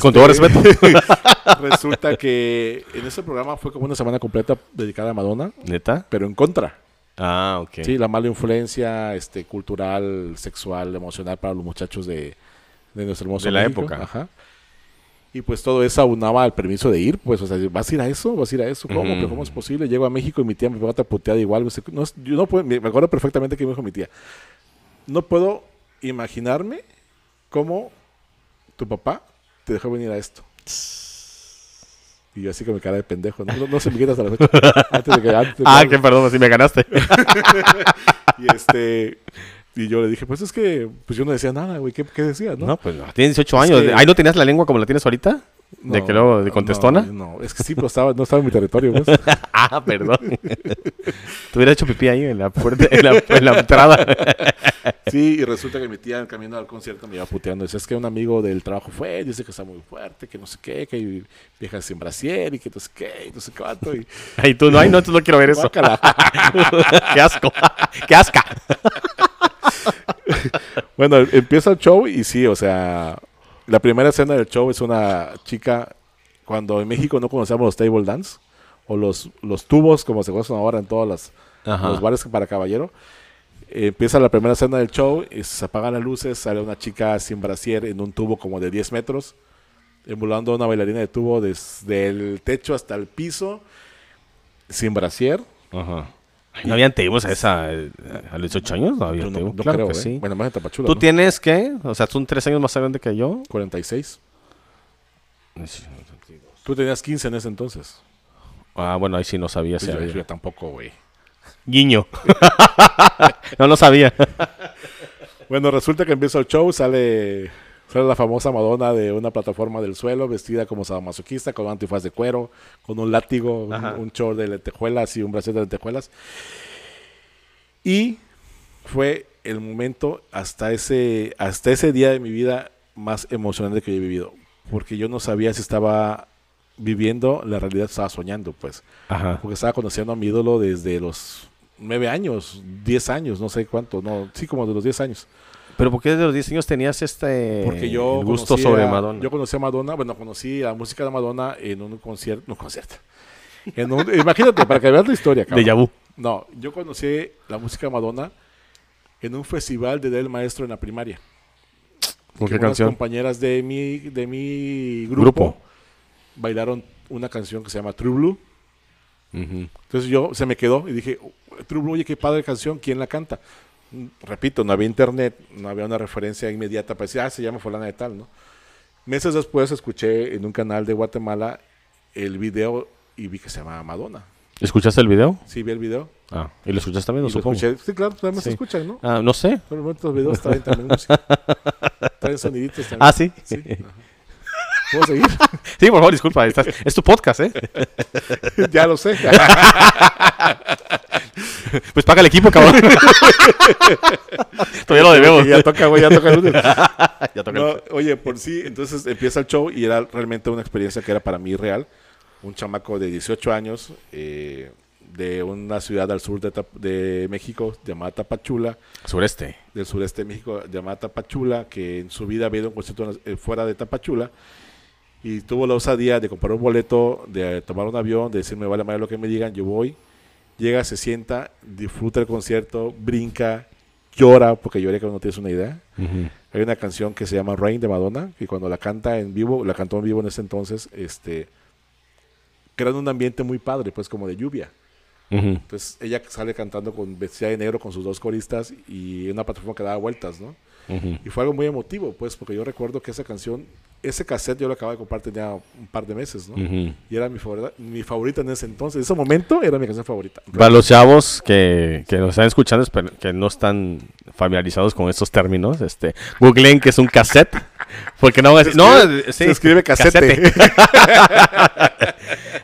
Con todo respeto. Resulta que en ese programa fue como una semana completa dedicada a Madonna, ¿Neta? pero en contra. Ah, ok. Sí, la mala influencia este, cultural, sexual, emocional para los muchachos de, de nuestro hermoso De la México. época. Ajá. Y pues todo eso aunaba al permiso de ir, pues, o sea, ¿vas a ir a eso? ¿Vas a ir a eso? ¿Cómo? Ujú. ¿Pero cómo es posible? Llego a México y mi tía me pegó puteada igual. No, yo no puedo, me acuerdo perfectamente que me dijo mi tía. No puedo imaginarme cómo tu papá te dejó venir a esto. Y yo así con mi cara de pendejo. No, no, no se me quita hasta la fecha. Antes de que, antes de Ah, que- que perdón, así me ganaste. y este y yo le dije, pues es que pues yo no decía nada, güey, ¿qué, qué decía, no? No, pues no, tienes 18 años. que- ¿Ahí no tenías la lengua como la tienes ahorita? ¿De No, que luego de contestona? No, no, es que sí, pero estaba, no estaba en mi territorio, pues. Ah, perdón. Te hubiera hecho pipí ahí en la puerta, en la, en la entrada. Sí, y resulta que mi tía en camino al concierto me iba puteando. Dice, es que un amigo del trabajo fue, dice que está muy fuerte, que no sé qué, que hay viejas sin brasier y que no sé qué, y no sé cuánto. Y, Ahí tú no, ay, no, tú no quiero ver eso. Qué asco. Qué asca. Bueno, empieza el show y sí, o sea, la primera escena del show es una chica, cuando en México no conocíamos los table dance, o los, los tubos, como se conocen ahora en todos los bares para caballero. Eh, empieza la primera escena del show, y se apagan las luces, sale una chica sin brasier en un tubo como de 10 metros, emulando a una bailarina de tubo desde el techo hasta el piso, sin brasier. Ajá. Ay, ¿No habían tables a esa eh, a los 18 años? No había Yo no, no Claro creo, que ¿eh? sí. Bueno, más en Tapachula, ¿Tú ¿no? tienes qué? O sea, son tres años más grande que yo. 46. Tú tenías 15 en ese entonces. Ah, bueno, ahí sí no sabía. si Pues yo, había. yo tampoco, güey. Guiño. no, no sabía. Bueno, resulta que empieza el show, sale, sale la famosa Madonna de una plataforma del suelo, vestida como sadomasoquista, con un antifaz de cuero, con un látigo, un, un short de lentejuelas y un bracete de lentejuelas. Y fue el momento hasta ese, hasta ese día de mi vida más emocionante que yo he vivido. Porque yo no sabía si estaba viviendo la realidad, estaba soñando, pues. Ajá. Porque estaba conociendo a mi ídolo desde los nueve años, diez años, no sé cuánto, no, sí, como de los diez años. Pero ¿por qué desde los 10 años tenías este Porque yo el gusto sobre a- Madonna? Yo conocí a Madonna, bueno, conocí la música de Madonna en un concierto, no concierto. En un- imagínate, para que veas la historia, cabrón. de vu. No, yo conocí la música de Madonna en un festival de Del Maestro en la primaria. ¿Con qué unas canción? compañeras de mi, de mi grupo, Grupo. bailaron una canción que se llama True Blue. Entonces yo se me quedó y dije, True Blue, oye, qué padre canción, ¿quién la canta? Repito, no había internet, no había una referencia inmediata para decir, ah, se llama fulana de tal, ¿no? Meses después escuché en un canal de Guatemala el video y vi que se llamaba Madonna. ¿Escuchaste el video? Sí, vi el video. Ah, ¿y lo escuchaste también? no supongo? escuché. Sí, claro, también se Sí. escuchan, ¿no? Ah, no sé. Momento los videos traen también música. traen soniditos también. Ah, sí. Sí, ajá. ¿Puedo seguir? Sí, por favor, disculpa. estás- es tu podcast, ¿eh? ya lo sé. Pues paga el equipo, cabrón. Todavía lo debemos. ya toca, güey, ya toca el lunes. Ya toca No, oye, por sí, entonces empieza el show y era realmente una experiencia que era para mí real. Un chamaco de 18 años eh, de una ciudad al sur de, México llamada Tapachula, Sureste. del sureste de México llamada Tapachula, que en su vida había ido un concierto eh, fuera de Tapachula y tuvo la osadía de comprar un boleto, de tomar un avión, de decirme vale madre lo que me digan, yo voy. Llega, se sienta, disfruta el concierto, brinca, llora, porque llora que no tienes una idea. Hay una canción que se llama Rain de Madonna, que cuando la canta en vivo, la cantó en vivo en ese entonces, este, crean un ambiente muy padre, pues como de lluvia. Ujú. Entonces ella sale cantando con vestida de negro con sus dos coristas y una plataforma que daba vueltas, ¿no? Y fue algo muy emotivo, pues, porque yo recuerdo que esa canción, ese cassette yo lo acababa de comprar tenía un par de meses, ¿no? Y era mi favorita, mi favorita en ese entonces. En ese momento era mi canción favorita. Para los chavos que, que nos están escuchando, que no están familiarizados con estos términos, este, googleen que es un cassette. Porque no, Se no, escribe- se escribe casete.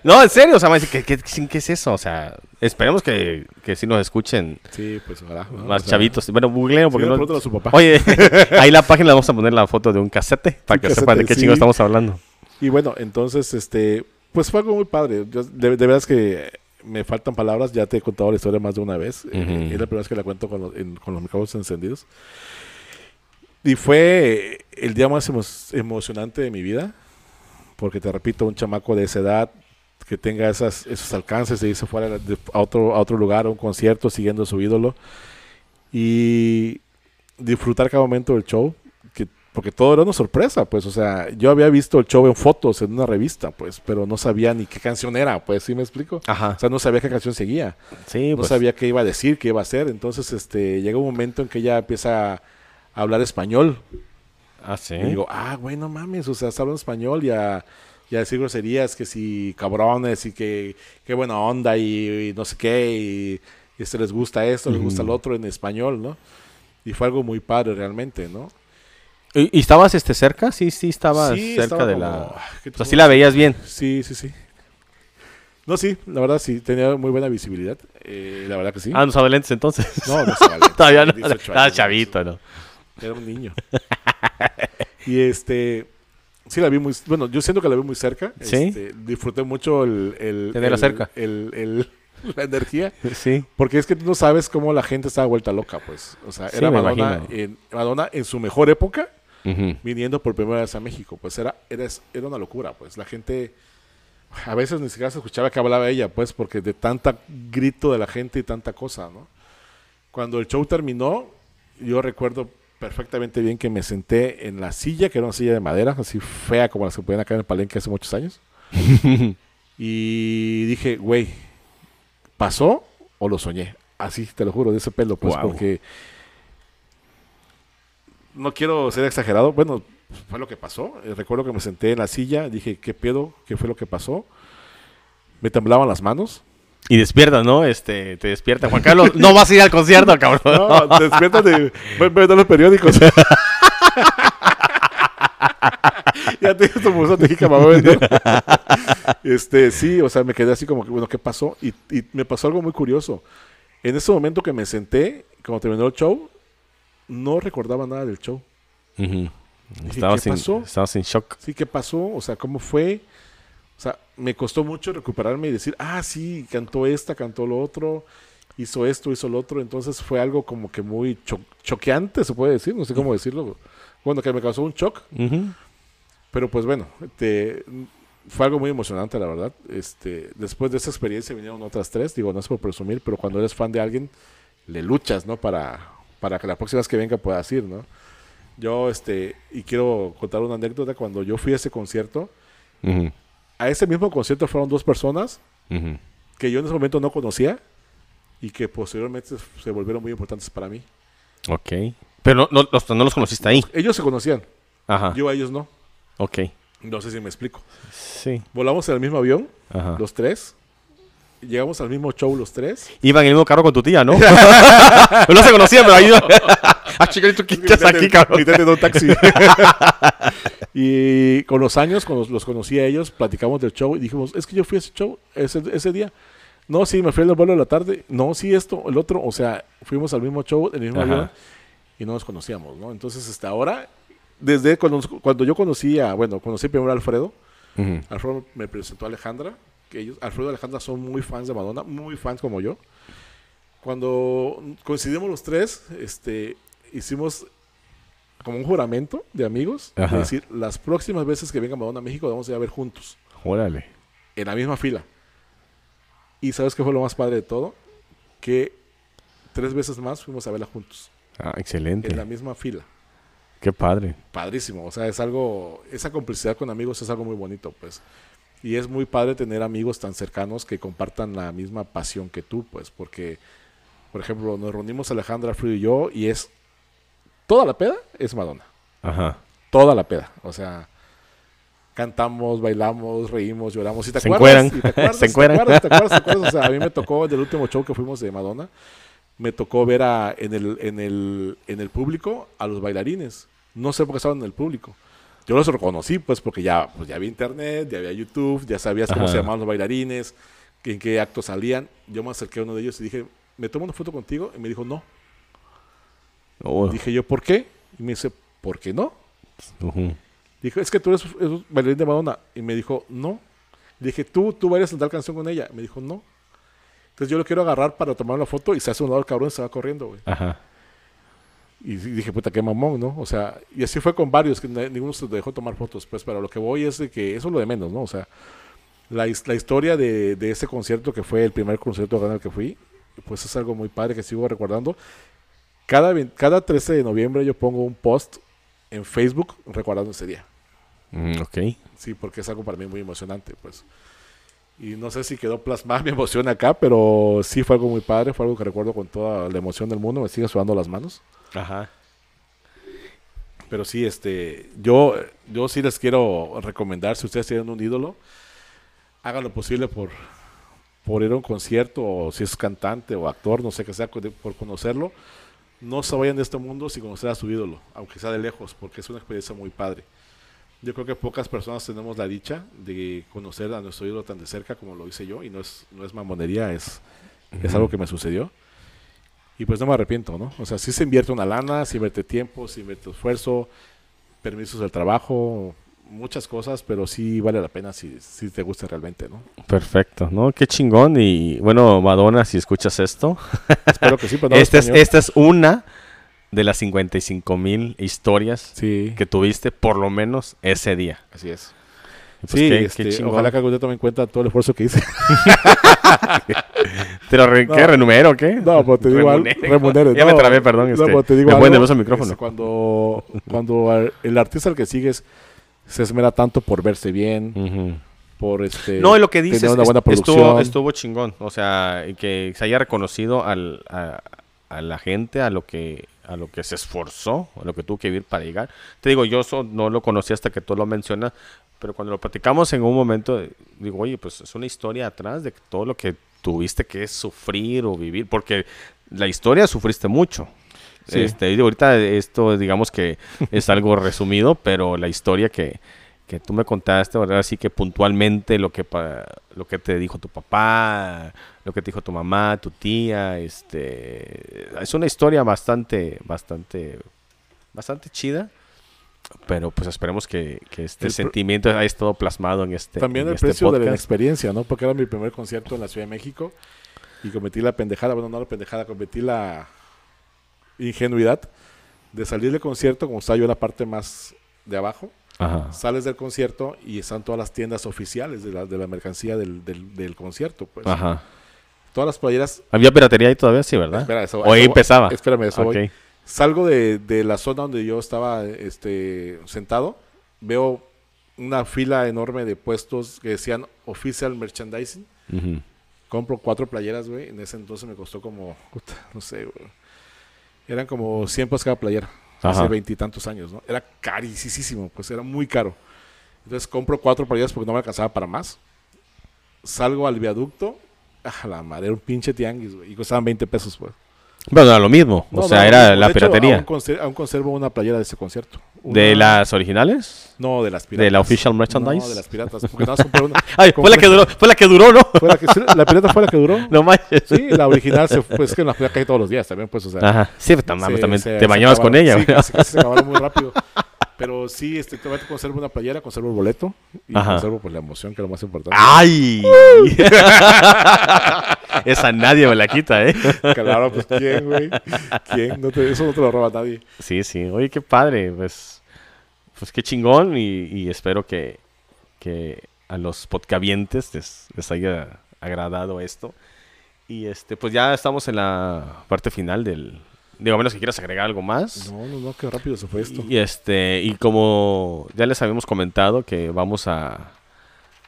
no, en serio, o sea, ¿qué, qué, qué es eso? O sea, esperemos que, que sí nos escuchen sí, pues ojalá. ¿no? más O sea, chavitos. Bueno, googleen porque no, no... pregúntale a su papá. Oye, ahí la página le vamos a poner la foto de un cassette para que sepan de qué sí. chingo estamos hablando. Y bueno, entonces, este, pues fue algo muy padre. Yo- de, de veras que me faltan palabras, ya te he contado la historia más de una vez. Eh, Ujú. es la primera vez que la cuento con los, en- con los micrófonos encendidos. Y fue el día más emo- emocionante de mi vida, porque te repito, un chamaco de esa edad que tenga esas, esos alcances de irse fuera de- a, otro, a otro lugar, a un concierto, siguiendo su ídolo, y disfrutar cada momento del show, porque todo era una sorpresa, pues, o sea, yo había visto el show en fotos, en una revista, pues, pero no sabía ni qué canción era, pues, ¿sí me explico? Ajá. O sea, no sabía qué canción seguía Sí, no pues. sabía qué iba a decir, qué iba a hacer. Entonces, este, llega un momento en que ella empieza a hablar español. Ah, sí. Y digo, ah, güey, no mames, o sea, está hablando español y a, y a decir groserías, que si cabrones y que qué buena onda y, y no sé qué, y, y este les gusta esto, les gusta lo otro en español, ¿no? Y fue algo muy padre realmente, ¿no? ¿Y, y estabas este, cerca? Sí, sí, estabas Sí, cerca estaba de como- la... ah, ¿qué te O sea, sí la veías bien. Sí, sí, sí. No, sí, la verdad sí, tenía muy buena visibilidad. eh, la verdad que sí. Ah, no usaba lentes entonces. No, no. Todavía no. 18 Estaba chavito, ¿no? Era un niño. y este. Sí, la vi muy. Bueno, yo siento que la vi muy cerca. ¿Sí? Este, disfruté mucho el. el Tenerla el- cerca. El, el- la energía. Sí. Porque es que tú no sabes cómo la gente estaba vuelta loca, pues. O sea, Sí, era Madonna en, Madonna en su mejor época, Ujú. viniendo por primera vez a México. Pues era, era, era una locura, pues. La gente. A veces ni siquiera se escuchaba que hablaba ella, pues, porque de tanta grito de la gente y tanta cosa, ¿no? Cuando el show terminó, yo recuerdo perfectamente bien que me senté en la silla, que era una silla de madera, así fea como las que ponían acá en el palenque hace muchos años. y dije, güey, ¿pasó o lo soñé? Así, te lo juro, de ese pelo, pues, Guau. porque no quiero ser exagerado. Bueno, fue lo que pasó. Eh, recuerdo que me senté en la silla, dije, ¿qué pedo? ¿Qué fue lo que pasó? Me temblaban las manos. Y despiertas, ¿no? Este, te despierta. Juan Carlos, no vas a ir al concierto, cabrón. No, te despiertas de ver ver los periódicos. ya te tu bolsa de. Este, sí, o sea, me quedé así como que, bueno, ¿qué pasó? Y, y me pasó algo muy curioso. En ese momento que me senté, cuando terminó el show, no recordaba nada del show. Estabas, ¿qué en, pasó? estabas en shock. Sí, ¿qué pasó? O sea, ¿cómo fue? O sea, me costó mucho recuperarme y decir, ah, sí, cantó esta, cantó lo otro, hizo esto, hizo lo otro. Entonces fue algo como que muy cho- choqueante, se puede decir, no sé cómo decirlo. Bueno, que me causó un shock, pero pues bueno, te- fue algo muy emocionante, la verdad. Este, después de esa experiencia vinieron otras tres, digo, no es por presumir, pero cuando eres fan de alguien, le luchas, ¿no? Para, para que la próxima vez que venga puedas ir, ¿no? Yo, este, y quiero contar una anécdota, cuando yo fui a ese concierto, a ese mismo concierto fueron dos personas que yo en ese momento no conocía y que posteriormente se- volvieron muy importantes para mí. Ok. Pero no, no, los, no los conociste ahí. Ellos se conocían, Ajá. yo a ellos no. Ok. No sé si me explico. Sí. Volamos en el mismo avión, Ajá. los tres. Llegamos al mismo show los tres. Iba en el mismo carro con tu tía, ¿no? no se conocían, pero ahí, Ah, chica, ¿y tú qué haces aquí, cabrón? Un taxi. y con los años, cuando los conocí a ellos, platicamos del show y dijimos, es que yo fui a ese show ese, ese día. No, sí, me fui al vuelo de la tarde. No, sí, esto, el otro. O sea, fuimos al mismo show, el mismo Ajá. avión y no nos conocíamos, ¿no? Entonces, hasta ahora, desde cuando, cuando yo conocí a, bueno, conocí primero a Alfredo. Alfredo me presentó a Alejandra, que ellos, Alfredo y Alejandra son muy fans de Madonna, muy fans como yo. Cuando coincidimos los tres, este, hicimos como un juramento de amigos, Ajá. de decir, las próximas veces que venga Madonna a México, vamos a ir a ver juntos, Órale. en la misma fila. Y ¿sabes qué fue lo más padre de todo? Que tres veces más fuimos a verla juntos, Ah, excelente. en la misma fila. Qué padre. padrísimo. O sea, es algo, esa complicidad con amigos es algo muy bonito, pues. Y es muy padre tener amigos tan cercanos que compartan la misma pasión que tú, pues, porque, por ejemplo, nos reunimos Alejandra, Alfredo y yo, y es toda la peda es Madonna. Ajá. Toda la peda. O sea, cantamos, bailamos, reímos, lloramos. ¿Y te Se acuerdas? ¿Y te acuerdas? Se encueran. ¿Te acuerdas? ¿Te acuerdas? ¿Te acuerdas? O sea, a mí me tocó del último show que fuimos de Madonna, me tocó ver a, en, el, en, el, en el público a los bailarines. No sé por qué estaban en el público. Yo los reconocí, pues, porque ya, pues, ya había internet, ya había YouTube, ya sabías cómo Ajá. se llamaban los bailarines, en qué actos salían. Yo me acerqué a uno de ellos y dije, ¿me tomo una foto contigo? Y me dijo, no. Oh, Dije yo, ¿por qué? Y me dice, ¿por qué no? ujú. Dijo, es que tú eres, eres bailarín de Madonna. Y me dijo, no. Le dije, ¿tú, tú bailas en tal canción con ella? Me dijo, no. Entonces yo lo quiero agarrar para tomar una foto y se hace un lado el cabrón y se va corriendo, güey. Ajá. Y dije, puta, qué mamón, ¿no? O sea, y así fue con varios, que ninguno se dejó tomar fotos, pues, pero lo que voy es de que eso es lo de menos, ¿no? O sea, la, la historia de, de ese concierto que fue el primer concierto al que fui, pues es algo muy padre que sigo recordando. Cada, cada 13 de noviembre yo pongo un post en Facebook recordando ese día. Mm, ok. Sí, porque es algo para mí muy emocionante, pues. Y no sé si quedó plasmada mi emoción acá, pero sí fue algo muy padre, fue algo que recuerdo con toda la emoción del mundo, me sigue sudando las manos. Ajá. Pero sí, este, yo, yo sí les quiero recomendar, si ustedes tienen un ídolo, hagan lo posible por, por ir a un concierto, o si es cantante o actor, no sé qué sea, por conocerlo. No se vayan de este mundo sin conocer a su ídolo, aunque sea de lejos, porque es una experiencia muy padre. Yo creo que pocas personas tenemos la dicha de conocer a nuestro ídolo tan de cerca como lo hice yo, y no es, no es mamonería, es, es algo que me sucedió. Y pues no me arrepiento, ¿no? O sea, sí se invierte una lana, se invierte tiempo, se invierte esfuerzo, permisos del trabajo, muchas cosas, pero sí vale la pena si, si te gusta realmente, ¿no? Perfecto, ¿no? Qué chingón. Y bueno, Madonna, si escuchas esto, Espero que sí, pero no hablo esta, es, español. esta es una de las 55 mil historias Sí, que tuviste por lo menos ese día. así es. Pues sí, qué- este, chingón. ojalá que algún día tome en cuenta todo el esfuerzo que hice. ¿Te lo re- No. qué, renumero o qué? No, pero te digo. Remunere. remunere, Ya me no, trabé, perdón. no, Este, pero te digo me algo, el micrófono. este, cuando, cuando al- el artista al que sigues se esmera tanto por verse bien, por este No, y lo que dices tener una es- buena producción. estuvo, estuvo chingón. O sea, que se haya reconocido al, a, a la gente, a lo que a lo que se esforzó, a lo que tuvo que vivir para llegar. Te digo, yo no lo conocí hasta que tú lo mencionas, pero cuando lo platicamos en un momento, digo, oye, pues es una historia atrás de todo lo que tuviste que sufrir o vivir, porque la historia sufriste mucho. Sí. Este, y ahorita esto digamos que es algo resumido, pero la historia que, que tú me contaste, ¿verdad? Así que puntualmente lo que, pa- lo que te dijo tu papá, lo que te dijo tu mamá, tu tía, este, es una historia bastante, bastante, bastante chida. Pero pues esperemos que, que este El sentimiento haya estado plasmado en este También en el este precio de la experiencia, ¿no? Porque era mi primer concierto en la Ciudad de México y cometí la pendejada, bueno, no la pendejada, cometí la ingenuidad de salir del concierto, como estaba yo en la parte más de abajo, Ajá. sales del concierto y están todas las tiendas oficiales de la, de la mercancía del, del, del concierto, pues. Ajá. Todas las playeras... Había piratería ahí todavía, sí, ¿verdad? Espera, eso- o ahí eso- empezaba. Espérame, eso voy. Ok. Salgo de, de la zona donde yo estaba este, sentado, veo una fila enorme de puestos que decían Official Merchandising. Compro cuatro playeras, güey. En ese entonces me costó como, no sé, güey. Eran como 100 pesos cada playera. Ajá. Hace veintitantos años, ¿no? Era carísimo, pues era muy caro. Entonces compro cuatro playeras porque no me alcanzaba para más. Salgo al viaducto. Ah, la madre, era un pinche tianguis, güey. Y costaban 20 pesos, pues. Bueno, era lo mismo. No, o sea, no, era de la hecho, piratería. Aún, conser- aún conservo una playera de ese concierto. ¿De Una- las originales? No, de las piratas. ¿De la official merchandise? No, de las piratas. Porque nada más compré una. Ay, fue la que duró, fue la que duró, ¿no? Fue la, que, la pirata fue la que duró. No manches. Sí, la original se fue. Es que nos fue casi todos los días también, pues, o sea. Ajá. Sí, pero tam- se- también se- te bañabas con ella. Sí, güey. casi, casi se acabaron muy rápido. Pero sí, este, todavía conservo una playera, conservo el boleto y Ajá. conservo pues, la emoción, que es lo más importante. ¡Ay! Esa nadie me la quita, ¿eh? Claro, pues ¿quién, güey? ¿Quién? No te- eso no te lo roba nadie. Sí, sí. Oye, qué padre. Pues, pues qué chingón. Y, y espero que, que a los podcavientes les, les haya agradado esto. Y este, pues ya estamos en la parte final del. Digo, a menos que quieras agregar algo más. No, no, no, qué rápido se fue esto. Y este, y como ya les habíamos comentado que vamos a.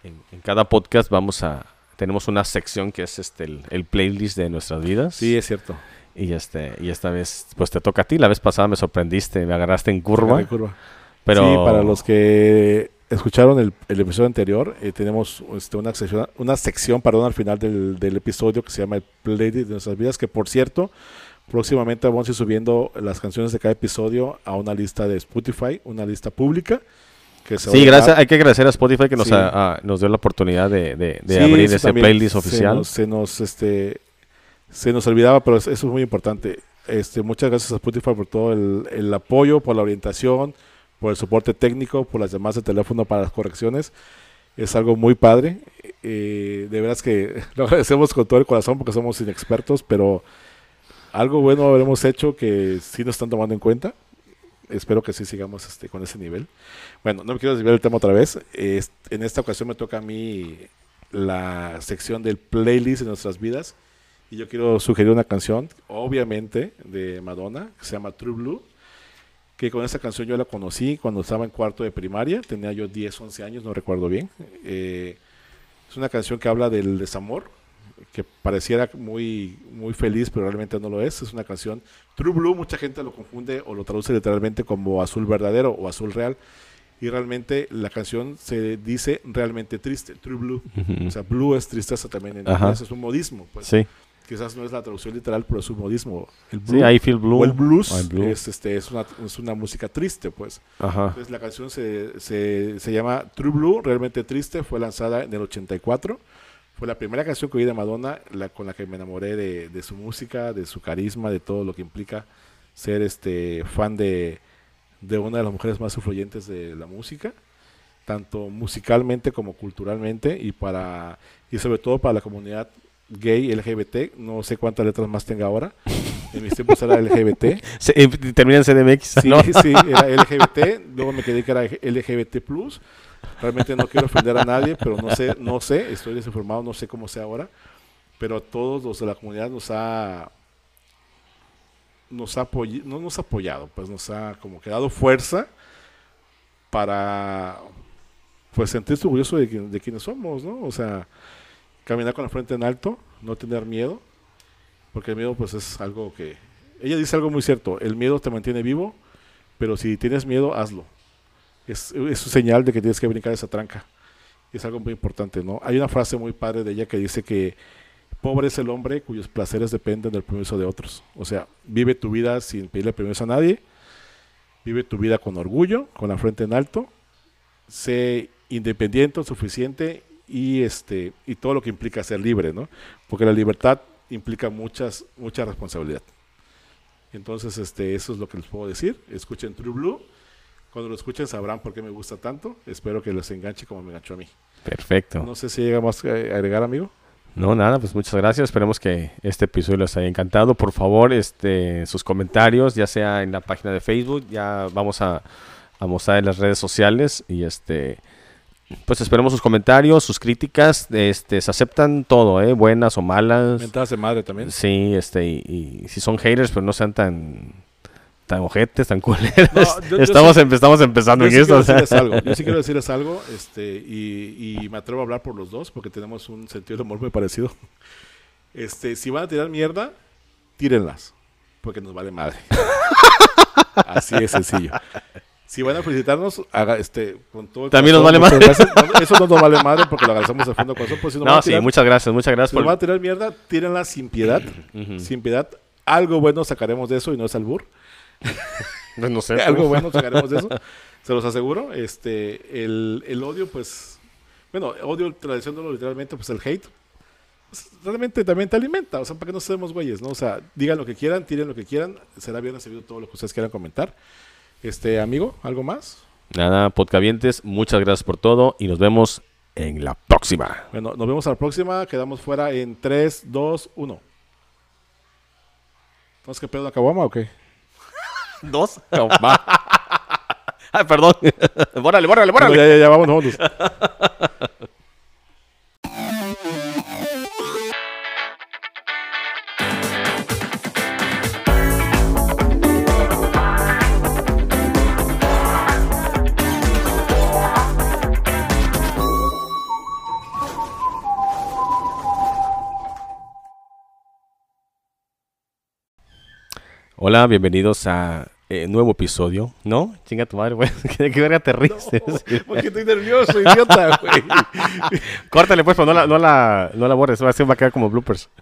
En, en cada podcast vamos a. Tenemos una sección que es este el, el playlist de nuestras vidas. Sí, es cierto. Y este, y esta vez, pues te toca a ti. La vez pasada me sorprendiste, me agarraste en curva. Pero Sí, para los que escucharon el, el episodio anterior, eh, tenemos este, una sección, una sección perdón, al final del, del episodio que se llama el Playlist de nuestras vidas, que por cierto, próximamente vamos a ir subiendo las canciones de cada episodio a una lista de Spotify, una lista pública. Que se Sí, gracias. Hay que agradecer a Spotify que nos, Sí. nos dio la oportunidad de, de- de Sí, abrir ese playlist se oficial. nos- Se nos, este, se nos olvidaba, pero eso es muy importante. Este, muchas gracias a Spotify por todo el, el apoyo, por la orientación, por el soporte técnico, por las llamadas de teléfono para las correcciones. Es algo muy padre. Eh, de veras que lo agradecemos con todo el corazón porque somos inexpertos, pero algo bueno habremos hecho que sí nos están tomando en cuenta. Espero que sí sigamos este, con ese nivel. Bueno, no me quiero desviar el tema otra vez. Es- en esta ocasión me toca a mí la sección del playlist de nuestras vidas. Y yo quiero sugerir una canción, obviamente, de Madonna, que se llama True Blue. Que con esta canción yo la conocí cuando estaba en cuarto de primaria. Tenía yo 10, 11 años, no recuerdo bien. Eh, es una canción que habla del desamor, que pareciera muy, muy feliz, pero realmente no lo es. Es una canción True Blue, mucha gente lo confunde o lo traduce literalmente como azul verdadero o azul real. Y realmente la canción se dice realmente triste, True Blue. Ujú. O sea, blue es tristeza también en inglés, es un modismo. Pues. sí, Quizás no es la traducción literal, pero es un modismo. El sí, blue I feel blue. o el blues blue. Es, este, es, una, es una música triste, pues. Ajá. Entonces la canción se, se, se llama True Blue, realmente triste, fue lanzada en el 84. Fue la primera canción que oí de Madonna, la, con la que me enamoré de, de su música, de su carisma, de todo lo que implica ser este fan de, de una de las mujeres más influyentes de la música, tanto musicalmente como culturalmente y para y sobre todo para la comunidad gay LGBT, no sé cuántas letras más tenga ahora. En mis tiempos era LGBT. Se- eh, termina en CDMX, Sí, ¿no? sí, era LGBT, luego me quedé que era LGBT+. Realmente no quiero ofender a nadie, pero no sé, no sé, estoy desinformado, no sé cómo sea ahora, pero a todos los de la comunidad nos ha nos ha apoy- no nos ha apoyado, pues nos ha como que dado fuerza para pues sentirse orgulloso de, de quienes somos, ¿no? O sea, caminar con la frente en alto, no tener miedo, porque el miedo pues es algo que ella dice algo muy cierto, el miedo te mantiene vivo, pero si tienes miedo, hazlo. Es, es un señal de que tienes que brincar esa tranca. Es algo muy importante, ¿no? Hay una frase muy padre de ella que dice que pobre es el hombre cuyos placeres dependen del permiso de otros. O sea, vive tu vida sin pedirle permiso a nadie, vive tu vida con orgullo, con la frente en alto, sé independiente, suficiente y este y todo lo que implica ser libre, ¿no? Porque la libertad implica muchas mucha responsabilidad. Entonces, este, eso es lo que les puedo decir. Escuchen True Blue. Cuando lo escuchen sabrán por qué me gusta tanto. Espero que les enganche como me enganchó a mí. Perfecto. No sé si llega más que agregar, amigo. No, nada, pues muchas gracias. Esperemos que este episodio les haya encantado. Por favor, este, sus comentarios, ya sea en la página de Facebook, ya vamos a, a mostrar en las redes sociales y este, pues esperemos sus comentarios, sus críticas, este, se aceptan todo, ¿eh? buenas o malas. Mentadas de madre también. Sí, este, y, y si son haters, pues no sean tan tan ojetes, tan culeros. No, yo- yo estamos, sí- empe- estamos empezando Yo en sí esto. quiero decirles algo. Yo sí quiero decirles algo. Este, y, y me atrevo a hablar por los dos porque tenemos un sentido de humor muy parecido. Este, si van a tirar mierda, tírenlas. Porque nos vale madre. Así de sencillo. Si van a felicitarnos, haga este con todo el También nos vale muchas gracias. No, Eso no nos vale madre porque lo agradecemos de fondo corazón. Pues si No, a sí, tirar- muchas gracias, muchas gracias si nos por... van a tirar mierda, tírenla sin piedad. Ujú. Sin piedad, algo bueno sacaremos de eso y no es albur. Pues no sé. algo bueno sacaremos de eso, se los aseguro. Este, el, el odio, pues, bueno, odio traduciéndolo literalmente, pues el hate, pues, realmente también te alimenta, o sea, para que no seamos güeyes, ¿no? O sea, digan lo que quieran, tiren lo que quieran, será bien recibido todo lo que ustedes quieran comentar. Este, amigo, ¿algo más? Nada, podcavientes, muchas gracias por todo y nos vemos en la próxima. Bueno, nos vemos a la próxima, quedamos fuera en 3, 2, 1. ¿Entonces qué pedo, acabamos o qué? Dos. Ay, perdón. bórale, bórale, bórale. ya, ya, ya, vámonos, vámonos. Hola, bienvenidos a eh, nuevo episodio. ¿No? Chinga tu madre, güey. ¿Qué, qué verga te ríes? Porque estoy nervioso, idiota, güey. Córtale, pues, pero no la, no la, no la borres. Va a ser- va a quedar como bloopers.